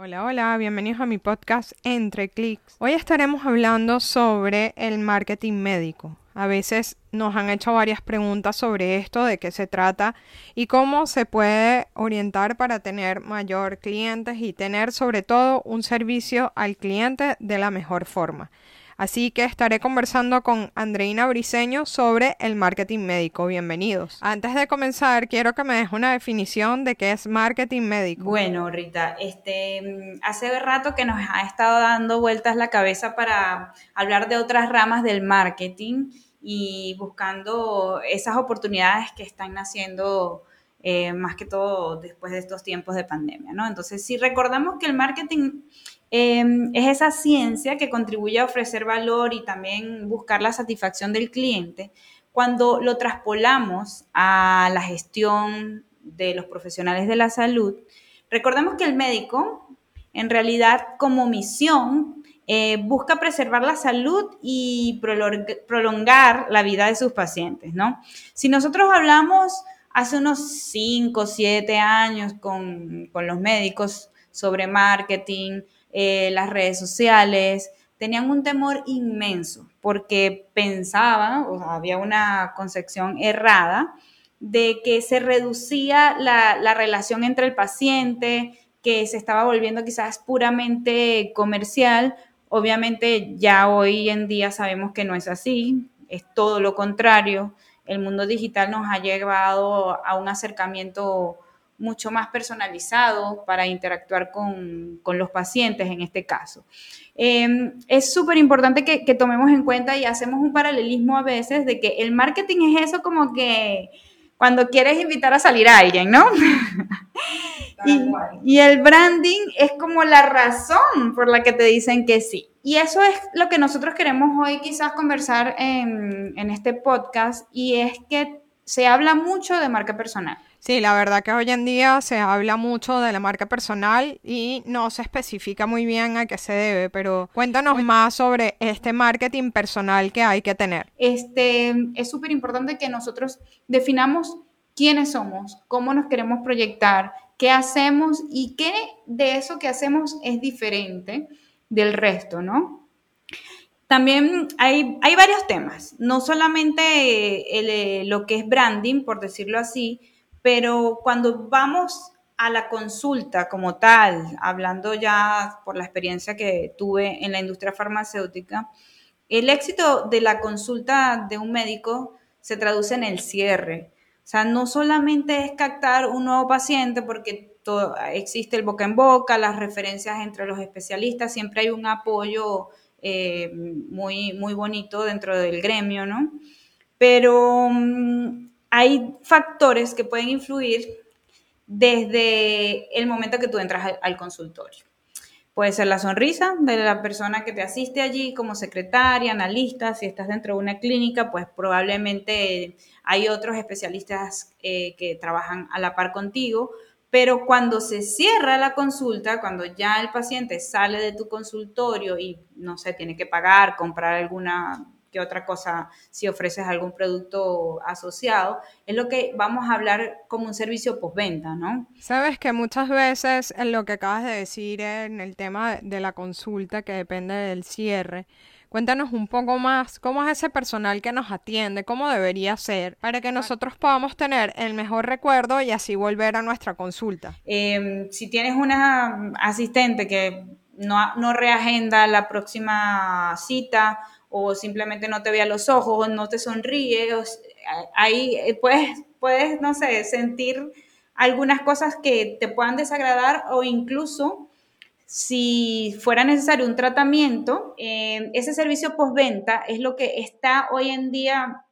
Hola, hola, bienvenidos a mi podcast Entre Clics. Hoy estaremos hablando sobre el marketing médico. A veces nos han hecho varias preguntas sobre esto, de qué se trata y cómo se puede orientar para tener mayor clientes y tener sobre todo un servicio al cliente de la mejor forma. Así que estaré conversando con Andreina Briseño sobre el marketing médico. Bienvenidos. Antes de comenzar, quiero que me des una definición de qué es marketing médico. Bueno, Rita, este, hace rato que nos ha estado dando vueltas la cabeza para hablar de otras ramas del marketing y buscando esas oportunidades que están naciendo eh, más que todo después de estos tiempos de pandemia, ¿no? Entonces, si recordamos que el marketing Em, es esa ciencia que contribuye a ofrecer valor y también buscar la satisfacción del cliente. Cuando lo traspolamos a la gestión de los profesionales de la salud, recordemos que el médico, en realidad, como misión, eh, busca preservar la salud y prolongar la vida de sus pacientes, ¿no? Si nosotros hablamos hace unos 5 o 7 años con, con los médicos sobre marketing, eh, las redes sociales, tenían un temor inmenso porque pensaban, o había una concepción errada, de que se reducía la, la, relación entre el paciente, que se estaba volviendo quizás puramente comercial. Obviamente ya hoy en día sabemos que no es así, es todo lo contrario. El mundo digital nos ha llevado a un acercamiento mucho más personalizado para interactuar con, los pacientes en este caso. Em, es súper importante que, que, tomemos en cuenta y hacemos un paralelismo a veces de que el marketing es eso como que cuando quieres invitar a salir a alguien, ¿no? y, el branding es como la razón por la que te dicen que sí. Y eso es lo que nosotros queremos hoy quizás conversar en, en este podcast y es que se habla mucho de marca personal Sí, la verdad que hoy en día se habla mucho de la marca personal y no se especifica muy bien a qué se debe, pero cuéntanos más sobre este marketing personal que hay que tener. Este, es súper importante que nosotros definamos quiénes somos, cómo nos queremos proyectar, qué hacemos y qué de eso que hacemos es diferente del resto, ¿no? También hay, hay varios temas, no solamente eh, lo que es branding, por decirlo así, pero cuando vamos a la consulta como tal, hablando ya por la experiencia que tuve en la industria farmacéutica, el éxito de la consulta de un médico se traduce en el cierre. O sea, no solamente es captar un nuevo paciente porque existe el boca en boca, las referencias entre los especialistas, siempre hay un apoyo eh, muy, muy bonito dentro del gremio, ¿no? Pero mm, hay factores que pueden influir desde el momento que tú entras al, consultorio. Puede ser la sonrisa de la persona que te asiste allí como secretaria, analista. Si estás dentro de una clínica, pues probablemente hay otros especialistas eh, que trabajan a la par contigo. Pero cuando se cierra la consulta, cuando ya el paciente sale de tu consultorio y, no sé, tiene que pagar, comprar alguna que otra cosa si ofreces algún producto asociado, es lo que vamos a hablar como un servicio postventa, ¿no? Sabes que muchas veces en lo que acabas de decir en el tema de la consulta que depende del cierre, Cuéntanos un poco más cómo es ese personal que nos atiende, cómo debería ser, para que nosotros podamos tener el mejor recuerdo y así volver a nuestra consulta. Em, si tienes una asistente que no, no reagenda la próxima cita o simplemente no te ve a los ojos, o no te sonríe, ahí eh, puedes, puedes, no sé, sentir algunas cosas que te puedan desagradar o incluso si fuera necesario un tratamiento, eh, ese servicio postventa es lo que está hoy en día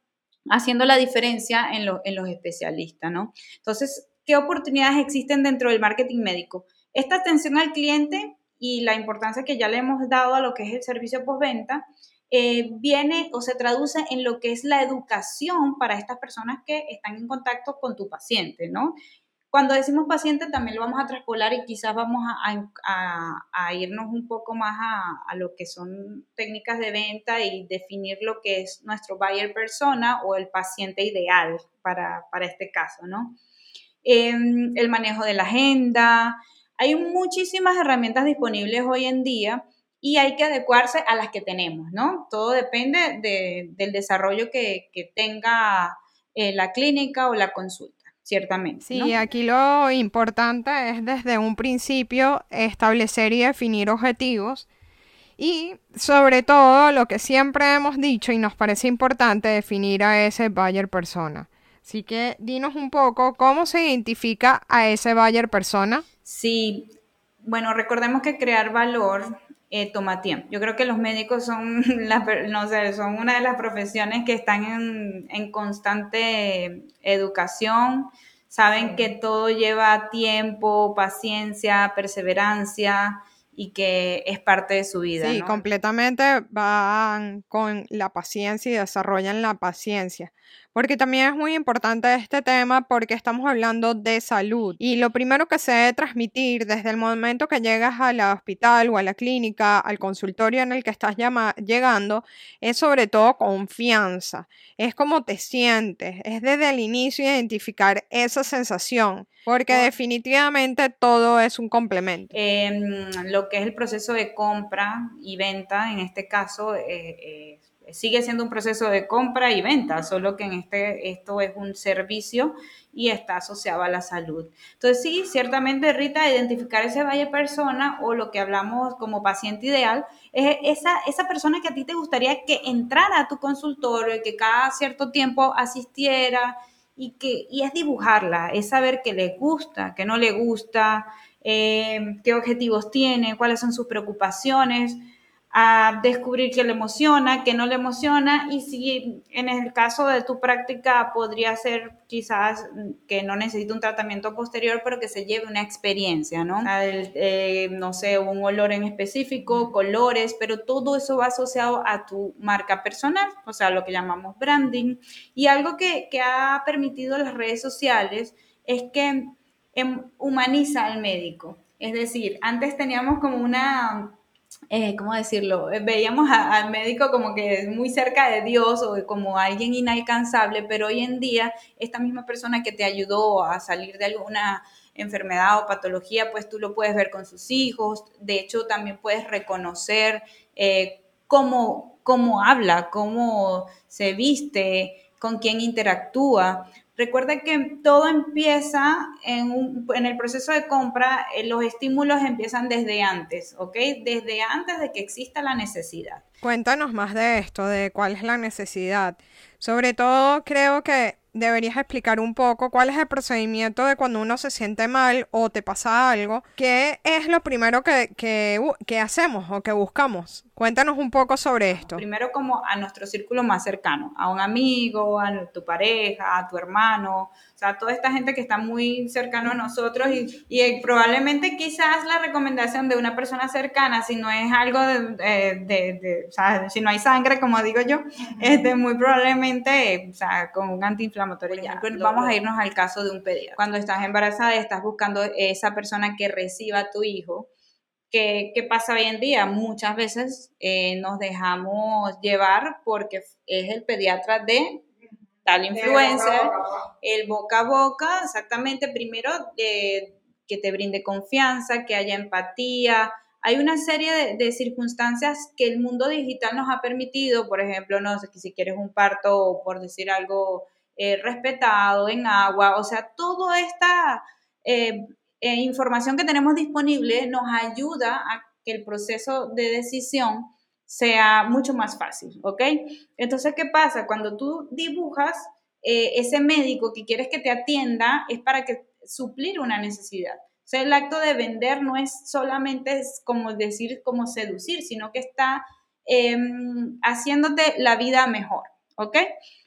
haciendo la diferencia en, en los especialistas, ¿no? Entonces, ¿qué oportunidades existen dentro del marketing médico? Esta atención al cliente y la importancia que ya le hemos dado a lo que es el servicio postventa eh, viene o se traduce en lo que es la educación para estas personas que están en contacto con tu paciente, ¿no? Cuando decimos paciente también lo vamos a traspolar y quizás vamos a, irnos un poco más a, lo que son técnicas de venta y definir lo que es nuestro buyer persona o el paciente ideal para, este caso, ¿no? Em, el manejo de la agenda, Hay muchísimas herramientas disponibles hoy en día y hay que adecuarse a las que tenemos, ¿no? Todo depende del desarrollo que, tenga eh, la clínica o la consulta ciertamente. Sí, aquí lo importante es desde un principio establecer y definir objetivos y sobre todo lo que siempre hemos dicho y nos parece importante definir a ese buyer persona. Así que dinos un poco cómo se identifica a ese buyer persona. Sí, bueno, recordemos que crear valor eh, toma tiempo. Yo creo que los médicos son, no sé, son una de las profesiones que están en, en constante educación, saben que todo lleva tiempo, paciencia, perseverancia y que es parte de su vida. Sí, completamente van con la paciencia y desarrollan la paciencia porque también es muy importante este tema porque estamos hablando de salud. Y lo primero que se debe transmitir desde el momento que llegas al hospital o a la clínica, al consultorio en el que estás llegando, es sobre todo confianza, es como te sientes, es desde el inicio identificar esa sensación, porque definitivamente todo es un complemento. Em, lo que es el proceso de compra y venta, en este caso, eh, eh sigue siendo un proceso de compra y venta, solo que en este, esto es un servicio y está asociado a la salud. Entonces, sí, ciertamente, Rita, identificar ese valle persona o lo que hablamos como paciente ideal, es esa, esa persona que a ti te gustaría que entrara a tu consultorio y que cada cierto tiempo asistiera y, que, y es dibujarla, es saber qué le gusta, qué no le gusta, eh, qué objetivos tiene, cuáles son sus preocupaciones a descubrir qué le emociona, qué no le emociona y si en el caso de tu práctica podría ser quizás que no necesite un tratamiento posterior, pero que se lleve una experiencia, ¿no? Eh, no sé, un olor en específico, colores, pero todo eso va asociado a tu marca personal, o sea, lo que llamamos branding. Y algo que, que ha permitido las redes sociales es que em, humaniza al médico. Es decir, antes teníamos como una eh, ¿cómo decirlo? Eh, veíamos al médico como que muy cerca de Dios o como alguien inalcanzable, pero hoy en día esta misma persona que te ayudó a salir de alguna enfermedad o patología, pues tú lo puedes ver con sus hijos, de hecho también puedes reconocer eh, cómo, cómo habla, cómo se viste, con quién interactúa. Recuerda que todo empieza en, el proceso de compra, eh, los estímulos empiezan desde antes, ¿ok? Desde antes de que exista la necesidad. Cuéntanos más de esto, de cuál es la necesidad. Sobre todo creo que deberías explicar un poco cuál es el procedimiento de cuando uno se siente mal o te pasa algo, qué es lo primero que, que hacemos o que buscamos. Cuéntanos un poco sobre esto. Primero como a nuestro círculo más cercano, a un amigo, a tu pareja, a tu hermano, o sea, toda esta gente que está muy cercano a nosotros y, y probablemente quizás la recomendación de una persona cercana, si no es algo de, de, o sea, si no hay sangre, como digo yo, este, muy probablemente, o sea, con un antiinflamatorio. Ya, vamos a irnos al caso de un pediatra. Cuando estás embarazada y estás buscando esa persona que reciba a tu hijo, ¿Qué, ¿qué, pasa hoy en día? Muchas veces eh, nos dejamos llevar porque es el pediatra de tal influencer, el boca a boca, exactamente, primero que te brinde confianza, que haya empatía. Hay una serie de, circunstancias que el mundo digital nos ha permitido, por ejemplo, no sé, si quieres un parto por decir algo eh, respetado en agua, o sea, toda esta eh, eh, información que tenemos disponible nos ayuda a que el proceso de decisión sea mucho más fácil, ¿ok? Entonces, ¿qué pasa? Cuando tú dibujas, eh, ese médico que quieres que te atienda es para que suplir una necesidad. O sea, el acto de vender no es solamente como decir, como seducir, sino que está em, haciéndote la vida mejor, ¿ok?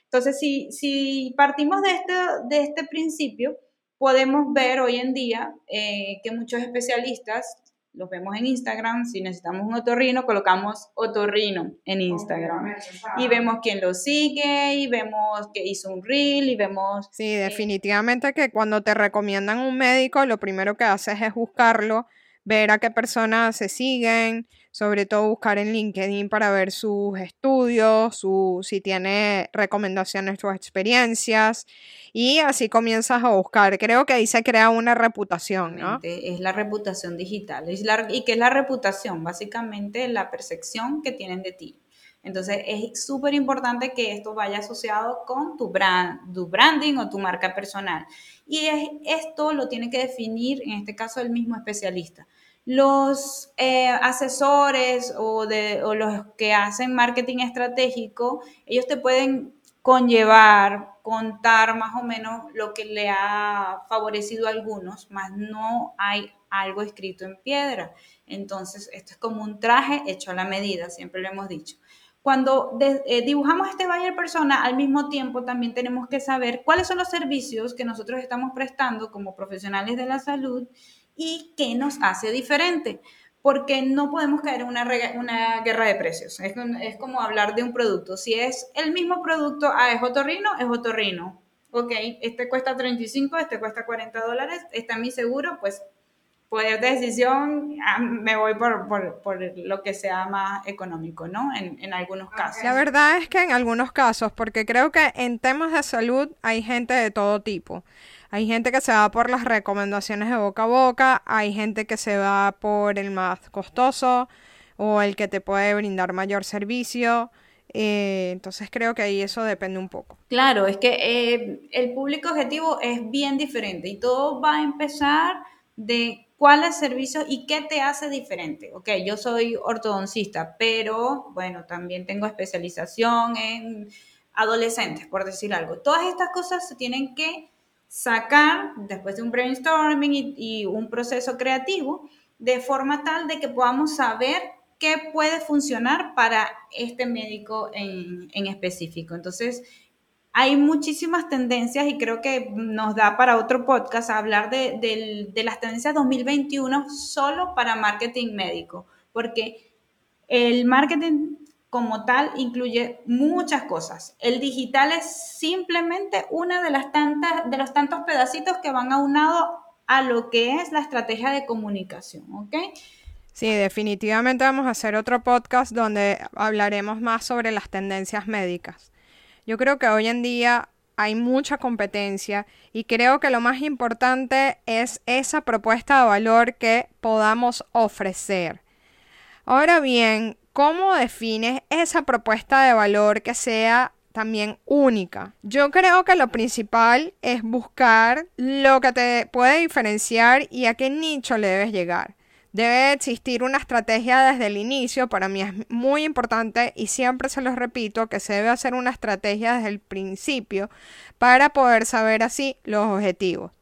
Entonces, si, si partimos de este, de este principio, podemos ver hoy en día eh, que muchos especialistas los vemos en Instagram, si necesitamos un otorrino, colocamos otorrino en Instagram. Y vemos quién lo sigue, y vemos que hizo un reel, y vemos... Sí, definitivamente que cuando te recomiendan un médico, lo primero que haces es buscarlo ver a qué personas se siguen, sobre todo buscar en LinkedIn para ver sus estudios, su, si tiene recomendaciones o experiencias y así comienzas a buscar. Creo que ahí se crea una reputación, ¿no? Es la reputación digital. ¿Y qué es la reputación? Básicamente la percepción que tienen de ti. Entonces es súper importante que esto vaya asociado con tu, brand, tu branding o tu marca personal. Y esto lo tiene que definir, en este caso, el mismo especialista los eh, asesores o, los que hacen marketing estratégico, ellos te pueden conllevar, contar más o menos lo que le ha favorecido a algunos, más no hay algo escrito en piedra. Entonces, esto es como un traje hecho a la medida, siempre lo hemos dicho. Cuando eh, dibujamos este buyer persona, al mismo tiempo también tenemos que saber cuáles son los servicios que nosotros estamos prestando como profesionales de la salud y qué nos hace diferente. Porque no podemos caer en una, una guerra de precios. Es, es, como hablar de un producto. Si es el mismo producto, ah, es otorrino, es otorrino. Ok, este cuesta 35, este cuesta 40 dólares, está mi seguro, pues poder de decisión, ah, me voy por, por, por, lo que sea más económico, ¿no? En, en, algunos casos. La verdad es que en algunos casos, porque creo que en temas de salud hay gente de todo tipo. Hay gente que se va por las recomendaciones de boca a boca, hay gente que se va por el más costoso o el que te puede brindar mayor servicio. Eh, entonces creo que ahí eso depende un poco. Claro, es que eh, el público objetivo es bien diferente y todo va a empezar de cuáles servicios y qué te hace diferente. Ok, yo soy ortodoncista, pero bueno, también tengo especialización en adolescentes, por decir algo. Todas estas cosas se tienen que sacar después de un brainstorming y, un proceso creativo de forma tal de que podamos saber qué puede funcionar para este médico en, específico. Entonces, hay muchísimas tendencias y creo que nos da para otro podcast hablar de, de las tendencias 2021 solo para marketing médico, porque el marketing como tal incluye muchas cosas. El digital es simplemente una de las tantas de los tantos pedacitos que van aunado a lo que es la estrategia de comunicación, ¿ok? Sí, definitivamente vamos a hacer otro podcast donde hablaremos más sobre las tendencias médicas. Yo creo que hoy en día hay mucha competencia y creo que lo más importante es esa propuesta de valor que podamos ofrecer. Ahora bien, ¿Cómo defines esa propuesta de valor que sea también única? Yo creo que lo principal es buscar lo que te puede diferenciar y a qué nicho le debes llegar. Debe existir una estrategia desde el inicio, para mí es muy importante y siempre se los repito que se debe hacer una estrategia desde el principio para poder saber así los objetivos.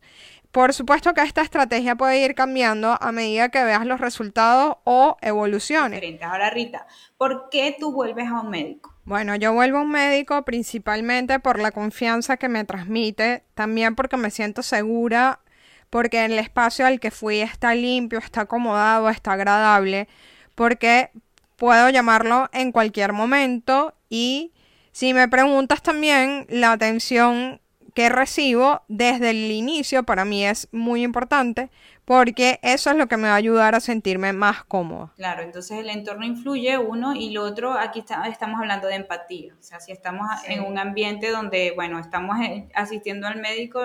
Por supuesto que esta estrategia puede ir cambiando a medida que veas los resultados o evoluciones. Ahora, Rita, ¿por qué tú vuelves a un médico? Bueno, yo vuelvo a un médico principalmente por la confianza que me transmite, también porque me siento segura, porque el espacio al que fui está limpio, está acomodado, está agradable, porque puedo llamarlo en cualquier momento y si me preguntas también, la atención que recibo desde el inicio para mí es muy importante porque eso es lo que me va a ayudar a sentirme más cómodo. Claro, entonces el entorno influye uno y lo otro, aquí estamos hablando de empatía, o sea, si estamos en un ambiente donde, bueno, estamos asistiendo al médico,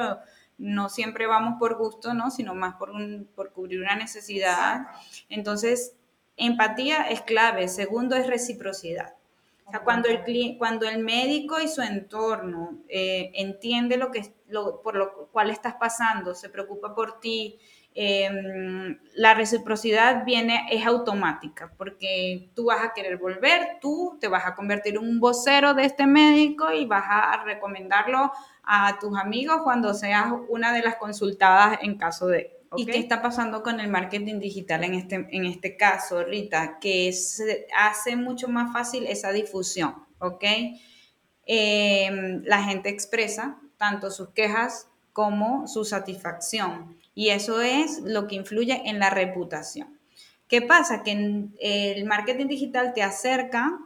no siempre vamos por gusto, ¿no? Sino más por, un, por cubrir una necesidad. Entonces, empatía es clave. Segundo es reciprocidad. Cuando el, cuando el médico y su entorno eh, entiende lo que, lo, por lo cual estás pasando, se preocupa por ti, em, la reciprocidad viene, es automática, porque tú vas a querer volver, tú te vas a convertir en un vocero de este médico y vas a recomendarlo a tus amigos cuando seas una de las consultadas en caso de... ¿Y qué está pasando con el marketing digital en este, en este caso, Rita? Que se hace mucho más fácil esa difusión, ¿ok? Em, la gente expresa tanto sus quejas como su satisfacción y eso es lo que influye en la reputación. ¿Qué pasa? Que el marketing digital te acerca,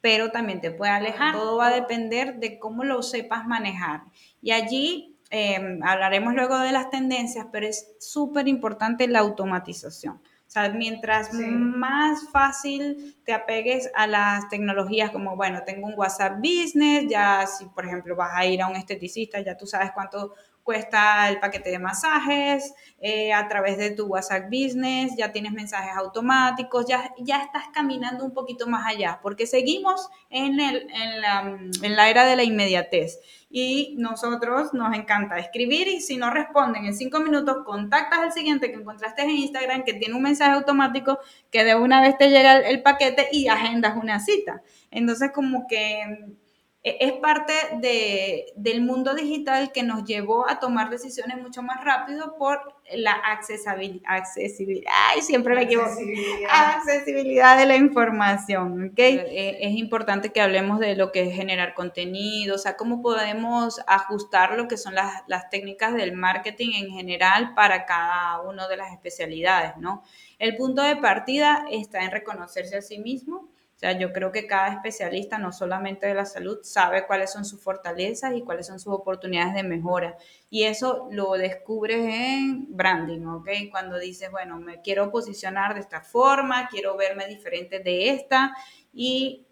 pero también te puede alejar. Todo va a depender de cómo lo sepas manejar. Y allí Em, hablaremos luego de las tendencias, pero es súper importante la automatización. O sea, mientras más fácil te apegues a las tecnologías como, bueno, tengo un WhatsApp Business, ya si por ejemplo vas a ir a un esteticista, ya tú sabes cuánto cuesta el paquete de masajes, eh, a través de tu WhatsApp Business, ya tienes mensajes automáticos, ya, ya estás caminando un poquito más allá, porque seguimos en, el, en, la, en la era de la inmediatez y nosotros nos encanta escribir y si no responden en cinco minutos, contactas al siguiente que encontraste en Instagram que tiene un mensaje automático que de una vez te llega el paquete y agendas una cita. Entonces como que es parte de, del mundo digital que nos llevó a tomar decisiones mucho más rápido por la accesibilidad, accesibilidad ay, siempre me equivoco, accesibilidad de la información, ¿ok? Eh, es importante que hablemos de lo que es generar contenido, o sea, cómo podemos ajustar lo que son las, las técnicas del marketing en general para cada una de las especialidades, ¿no? El punto de partida está en reconocerse a sí mismo, o sea, yo creo que cada especialista, no solamente de la salud, sabe cuáles son sus fortalezas y cuáles son sus oportunidades de mejora. Y eso lo descubres en branding, ¿ok? Cuando dices, bueno, me quiero posicionar de esta forma, quiero verme diferente de esta y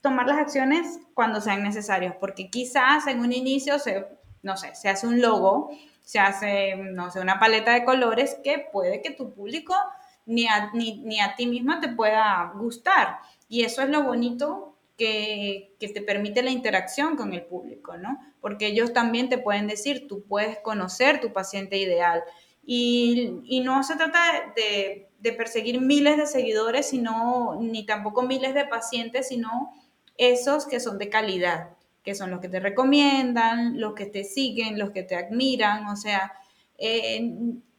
tomar las acciones cuando sean necesarias, porque quizás en un inicio se, no sé, se hace un logo, se hace, no sé, una paleta de colores que puede que tu público ni a, ni, ni a ti misma te pueda gustar y eso es lo bonito que, te permite la interacción con el público, ¿no? Porque ellos también te pueden decir, tú puedes conocer tu paciente ideal. Y, no se trata de, perseguir miles de seguidores, sino, ni tampoco miles de pacientes, sino esos que son de calidad, que son los que te recomiendan, los que te siguen, los que te admiran, o sea, eh,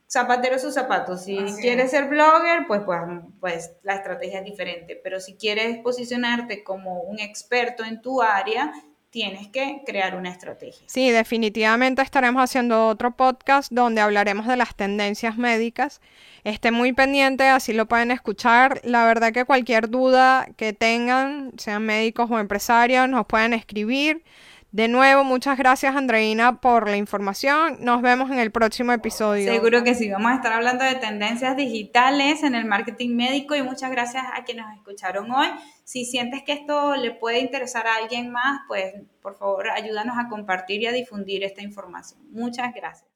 zapatero sus zapatos. Si quieres ser blogger, pues, pues, pues la estrategia es diferente. Pero si quieres posicionarte como un experto en tu área, tienes que crear una estrategia. Sí, definitivamente estaremos haciendo otro podcast donde hablaremos de las tendencias médicas. Esté muy pendiente, así lo pueden escuchar. La verdad que cualquier duda que tengan, sean médicos o empresarios, nos pueden escribir. De nuevo, muchas gracias Andreina por la información. Nos vemos en el próximo episodio. Seguro que sí, vamos a estar hablando de tendencias digitales en el marketing médico y muchas gracias a quienes nos escucharon hoy. Si sientes que esto le puede interesar a alguien más, pues por favor ayúdanos a compartir y a difundir esta información. Muchas gracias.